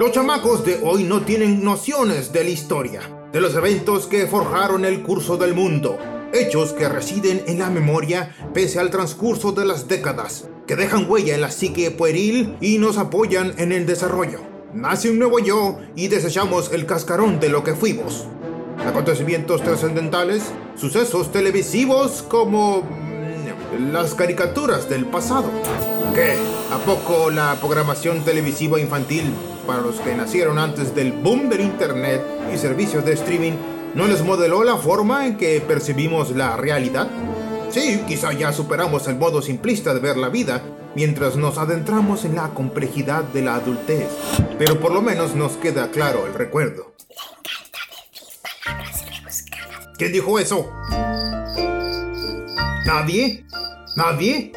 Los chamacos de hoy no tienen nociones de la historia, de los eventos que forjaron el curso del mundo, hechos que residen en la memoria pese al transcurso de las décadas, que dejan huella en la psique pueril y nos apoyan en el desarrollo. Nace un nuevo yo y desechamos el cascarón de lo que fuimos. Acontecimientos trascendentales, sucesos televisivos como las caricaturas del pasado. ¿Qué? ¿A poco la programación televisiva infantil para los que nacieron antes del boom del internet y servicios de streaming no les modeló la forma en que percibimos la realidad? Sí, quizá ya superamos el modo simplista de ver la vida mientras nos adentramos en la complejidad de la adultez, pero por lo menos nos queda claro el recuerdo. ¿Quién dijo eso? ¿Nadie? ¿Nadie?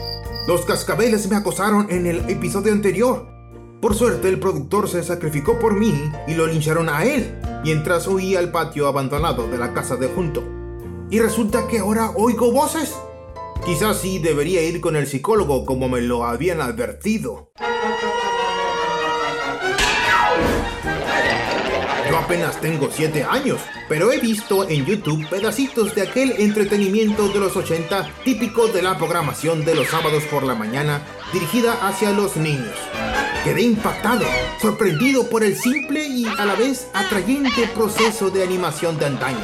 Los cascabeles me acosaron en el episodio anterior. Por suerte el productor se sacrificó por mí y lo lincharon a él, mientras huía al patio abandonado de la casa de junto. Y resulta que ahora oigo voces. Quizás sí debería ir con el psicólogo como me lo habían advertido. Yo apenas tengo 7 años, pero he visto en YouTube pedacitos de aquel entretenimiento de los 80 típico de la programación de los sábados por la mañana dirigida hacia los niños. Quedé impactado, sorprendido por el simple y a la vez atrayente proceso de animación de antaño.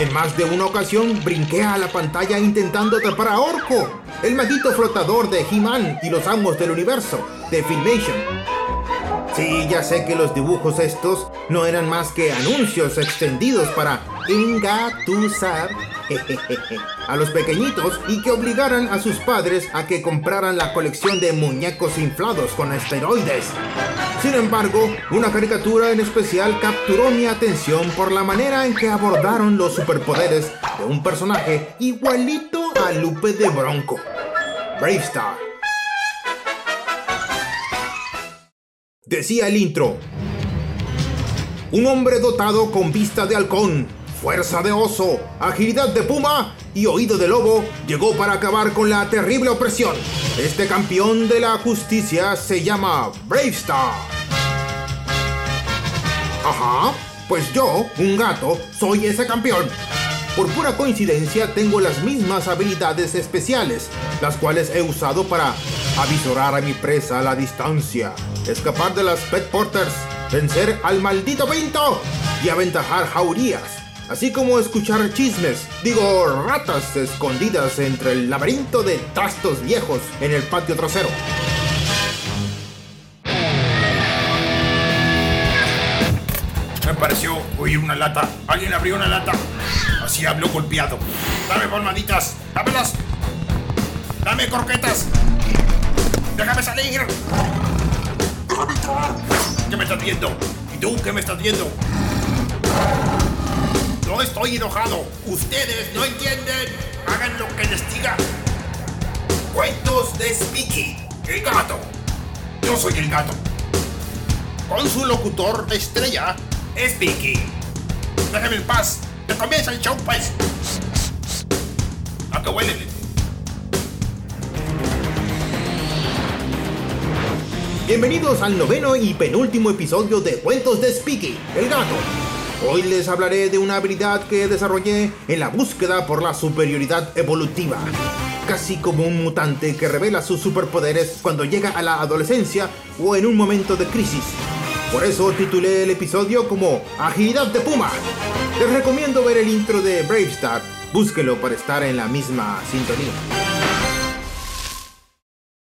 En más de una ocasión brinqué a la pantalla intentando atrapar a Orco, el maldito flotador de He-Man y los amos del universo, de Filmation. Sí, ya sé que los dibujos estos no eran más que anuncios extendidos para engatusar a los pequeñitos y que obligaran a sus padres a que compraran la colección de muñecos inflados con esteroides. Sin embargo, una caricatura en especial capturó mi atención por la manera en que abordaron los superpoderes de un personaje igualito a Lupe de Bronco, Bravestar. Decía el intro. Un hombre dotado con vista de halcón, fuerza de oso, agilidad de puma y oído de lobo llegó para acabar con la terrible opresión. Este campeón de la justicia se llama Bravestar. Ajá, pues yo, un gato, soy ese campeón. Por pura coincidencia tengo las mismas habilidades especiales, las cuales he usado para avisorar a mi presa a la distancia, escapar de las Pet Porters, vencer al maldito Pinto y aventajar jaurías, así como escuchar chismes, digo ratas escondidas entre el laberinto de tastos viejos en el patio trasero. Me pareció oír una lata. Alguien abrió una lata. Así habló golpeado. Dame palmaditas. Dámelas. Dame croquetas. Déjame salir. Entrar. ¿Qué me estás viendo? ¿Y tú qué me estás viendo? No estoy enojado. Ustedes no entienden. Hagan lo que les diga. Cuentos de Speaky, el gato. Yo soy el gato. Con su locutor de estrella, Speaky. Déjame en paz. Que comienza el show, pues. ¿A qué huele? Bienvenidos al noveno y penúltimo episodio de Cuentos de Speaky, el gato. Hoy les hablaré de una habilidad que desarrollé en la búsqueda por la superioridad evolutiva. Casi como un mutante que revela sus superpoderes cuando llega a la adolescencia o en un momento de crisis. Por eso titulé el episodio como Agilidad de Puma. Les recomiendo ver el intro de Bravestar. Búsquelo para estar en la misma sintonía.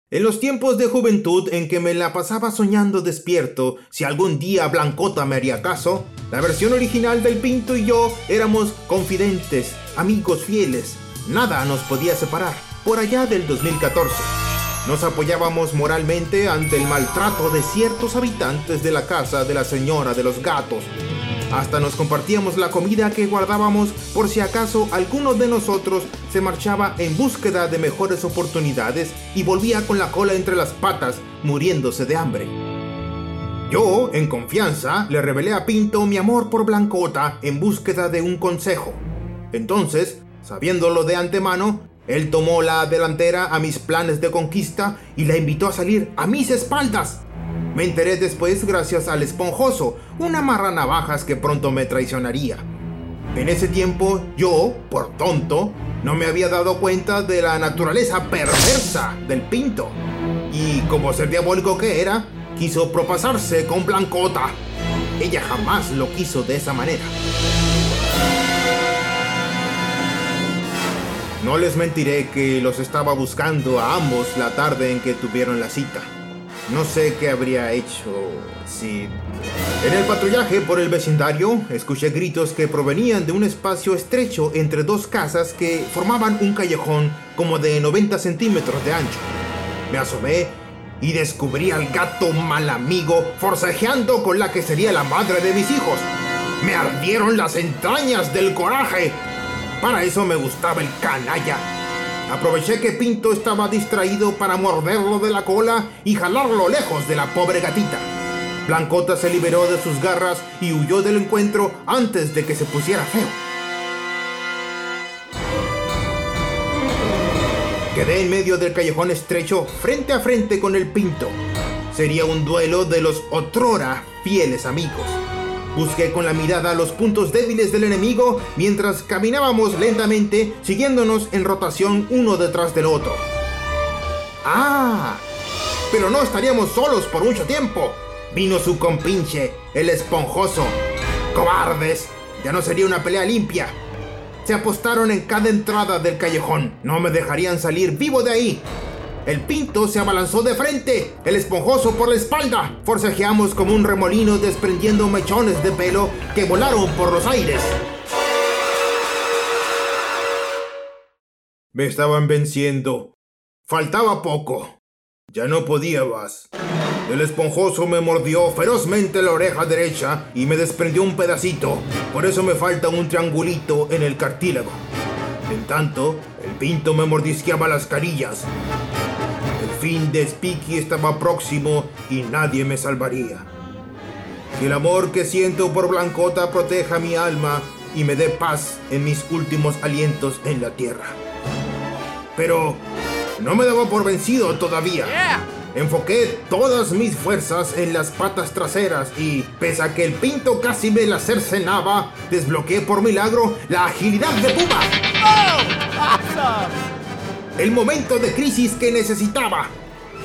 En los tiempos de juventud en que me la pasaba soñando despierto si algún día Blancota me haría caso, la versión original del Pinto y yo éramos confidentes, amigos fieles. Nada nos podía separar. Por allá del 2014. Nos apoyábamos moralmente ante el maltrato de ciertos habitantes de la casa de la señora de los gatos. Hasta nos compartíamos la comida que guardábamos por si acaso alguno de nosotros se marchaba en búsqueda de mejores oportunidades y volvía con la cola entre las patas, muriéndose de hambre. Yo, en confianza, le revelé a Pinto mi amor por Blancota en búsqueda de un consejo. Entonces, sabiéndolo de antemano, él tomó la delantera a mis planes de conquista y la invitó a salir a mis espaldas. Me enteré después gracias al esponjoso, una marra navajas que pronto me traicionaría. En ese tiempo, yo, por tonto, no me había dado cuenta de la naturaleza perversa del pinto. Y como ser diabólico que era, quiso propasarse con Blancota. Ella jamás lo quiso de esa manera. No les mentiré que los estaba buscando a ambos la tarde en que tuvieron la cita. No sé qué habría hecho si... En el patrullaje por el vecindario, escuché gritos que provenían de un espacio estrecho entre dos casas que formaban un callejón como de 90 centímetros de ancho. Me asomé y descubrí al gato mal amigo forcejeando con la que sería la madre de mis hijos. Me ardieron las entrañas del coraje. Para eso me gustaba el canalla. Aproveché que Pinto estaba distraído para morderlo de la cola y jalarlo lejos de la pobre gatita. Blancota se liberó de sus garras y huyó del encuentro antes de que se pusiera feo. Quedé en medio del callejón estrecho, frente a frente con el Pinto. Sería un duelo de los otrora fieles amigos. Busqué con la mirada los puntos débiles del enemigo mientras caminábamos lentamente, siguiéndonos en rotación uno detrás del otro. ¡Ah! Pero no estaríamos solos por mucho tiempo. Vino su compinche, el esponjoso. ¡Cobardes! Ya no sería una pelea limpia. Se apostaron en cada entrada del callejón. No me dejarían salir vivo de ahí. El pinto se abalanzó de frente, el esponjoso por la espalda. Forcejeamos como un remolino desprendiendo mechones de pelo que volaron por los aires. Me estaban venciendo. Faltaba poco. Ya no podía más. El esponjoso me mordió ferozmente la oreja derecha y me desprendió un pedacito. Por eso me falta un triangulito en el cartílago. En tanto, el pinto me mordisqueaba las carillas fin de Spiky estaba próximo y nadie me salvaría. Que el amor que siento por Blancota proteja mi alma y me dé paz en mis últimos alientos en la tierra. Pero no me daba por vencido todavía. Enfoqué todas mis fuerzas en las patas traseras y, pese a que el pinto casi me la cercenaba, desbloqueé por milagro la agilidad de Puma. El momento de crisis que necesitaba.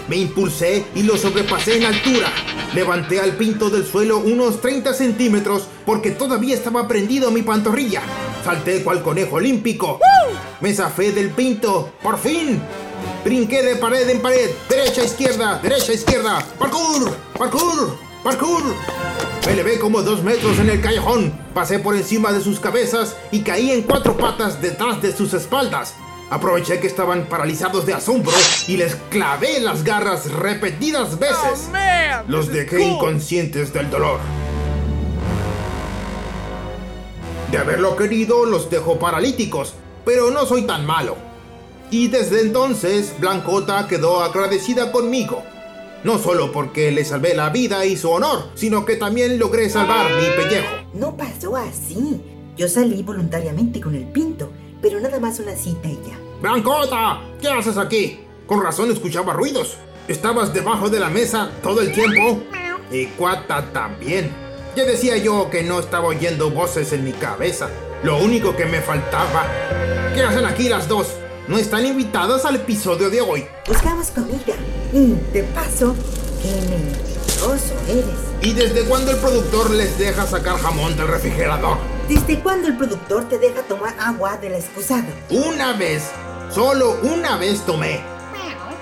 Me impulsé y lo sobrepasé en altura. Levanté al pinto del suelo unos 30 centímetros porque todavía estaba prendido mi pantorrilla. Salté cual conejo olímpico. Me zafé del pinto. ¡Por fin! Brinqué de pared en pared. Derecha, izquierda, derecha, izquierda. ¡Parkour! ¡Parkour! ¡Parkour! Me elevé como dos metros en el callejón. Pasé por encima de sus cabezas y caí en cuatro patas detrás de sus espaldas. Aproveché que estaban paralizados de asombro y les clavé las garras repetidas veces. Oh, Los dejé inconscientes del dolor. De haberlo querido, los dejo paralíticos, pero no soy tan malo. Y desde entonces, Blancota quedó agradecida conmigo. No solo porque le salvé la vida y su honor, sino que también logré salvar mi pellejo. No pasó así. Yo salí voluntariamente con el pinto pero nada más una cita y ya. ¡Blancota! ¿Qué haces aquí? Con razón escuchaba ruidos. Estabas debajo de la mesa todo el tiempo. Y Cuata también. Ya decía yo que no estaba oyendo voces en mi cabeza. Lo único que me faltaba. ¿Qué hacen aquí las dos? No están invitadas al episodio de hoy. Buscamos comida. Y de paso, qué mentiroso eres. ¿Y desde cuándo el productor les deja sacar jamón del refrigerador? ¿Desde cuándo el productor te deja tomar agua del excusado? Una vez, solo una vez tomé.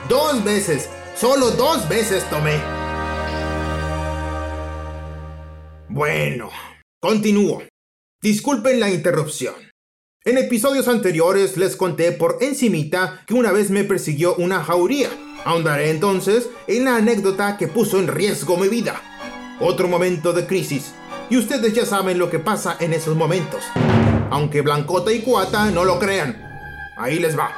Dos veces, solo dos veces tomé. Bueno, continúo. Disculpen la interrupción. En episodios anteriores les conté por encimita que una vez me persiguió una jauría. Ahondaré entonces en la anécdota que puso en riesgo mi vida otro momento de crisis. Y ustedes ya saben lo que pasa en esos momentos. Aunque Blancota y Cuata no lo crean. Ahí les va.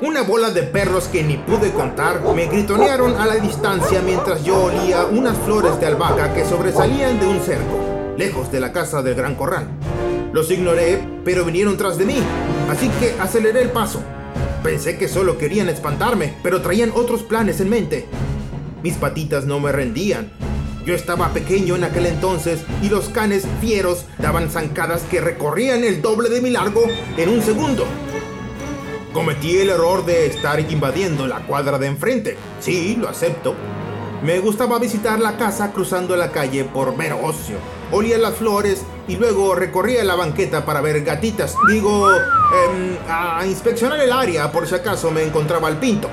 Una bola de perros que ni pude contar me gritonearon a la distancia mientras yo olía unas flores de albahaca que sobresalían de un cerco, lejos de la casa del Gran Corral. Los ignoré, pero vinieron tras de mí, así que aceleré el paso. Pensé que solo querían espantarme, pero traían otros planes en mente. mis patitas no me rendían. Yo estaba pequeño en aquel entonces y los canes fieros daban zancadas que recorrían el doble de mi largo en un segundo. Cometí el error de estar invadiendo la cuadra de enfrente. Sí, lo acepto. Me gustaba visitar la casa cruzando la calle por mero ocio. Olía las flores y luego recorría la banqueta para ver gatitas. Digo, em, a inspeccionar el área por si acaso me encontraba el pinto.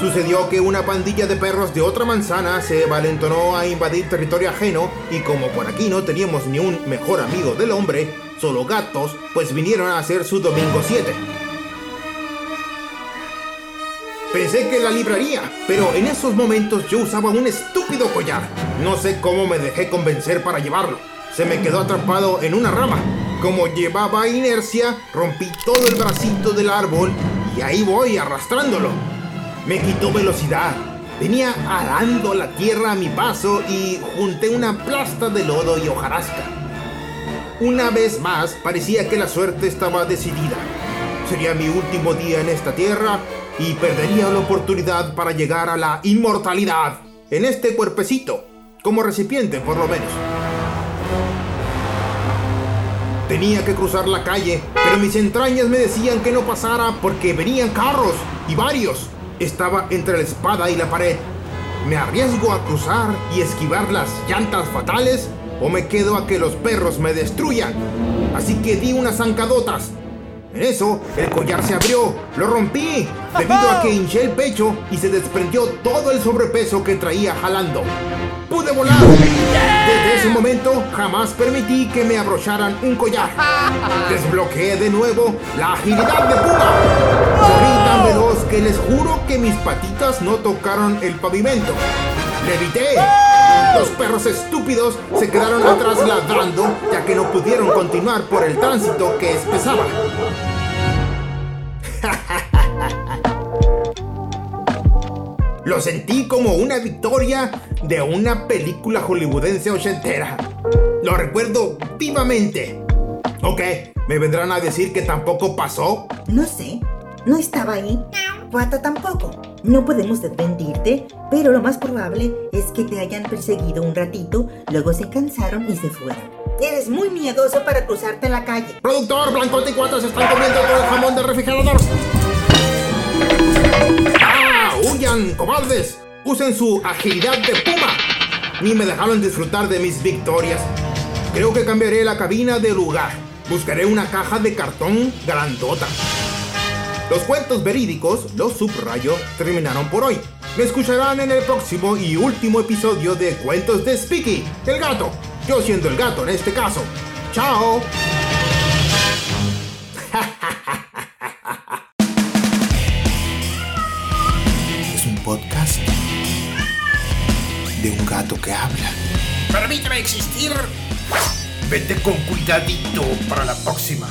Sucedió que una pandilla de perros de otra manzana se valentonó a invadir territorio ajeno y como por aquí no teníamos ni un mejor amigo del hombre, solo gatos, pues vinieron a hacer su domingo 7. Pensé que la libraría, pero en esos momentos yo usaba un estúpido collar. No sé cómo me dejé convencer para llevarlo. Se me quedó atrapado en una rama. Como llevaba inercia, rompí todo el bracito del árbol y ahí voy arrastrándolo. Me quitó velocidad. Venía arando la tierra a mi paso y junté una plasta de lodo y hojarasca. Una vez más parecía que la suerte estaba decidida. Sería mi último día en esta tierra y perdería la oportunidad para llegar a la inmortalidad en este cuerpecito, como recipiente por lo menos. Tenía que cruzar la calle, pero mis entrañas me decían que no pasara porque venían carros y varios. Estaba entre la espada y la pared. ¿Me arriesgo a cruzar y esquivar las llantas fatales o me quedo a que los perros me destruyan? Así que di unas zancadotas. En eso, el collar se abrió, lo rompí, debido a que hinché el pecho y se desprendió todo el sobrepeso que traía jalando. ¡Pude volar! Desde ese momento jamás permití que me abrocharan un collar. Desbloqueé de nuevo la agilidad de Puma. Corrí tan veloz que les juro que mis patitas no tocaron el pavimento. ¡Levité! Los perros estúpidos se quedaron atrás ladrando ya que no pudieron continuar por el tránsito que espesaba. Lo sentí como una victoria de una película hollywoodense ochentera. Lo recuerdo vivamente. Ok, ¿me vendrán a decir que tampoco pasó? No sé, no estaba ahí. Pata tampoco. No podemos desmentirte, pero lo más probable es que te hayan perseguido un ratito, luego se cansaron y se fueron. Eres muy miedoso para cruzarte la calle. Productor, Blancote y Cuatro se están comiendo todo el jamón del refrigerador. ¡Ah! ¡Huyan, cobardes! Usen su agilidad de puma. Ni me dejaron disfrutar de mis victorias. Creo que cambiaré la cabina de lugar. Buscaré una caja de cartón grandota. Los cuentos verídicos, los subrayo, terminaron por hoy. Me escucharán en el próximo y último episodio de Cuentos de Speaky, el gato. Yo siendo el gato en este caso. ¡Chao! Gato que habla. Permíteme existir. Vete con cuidadito para la próxima.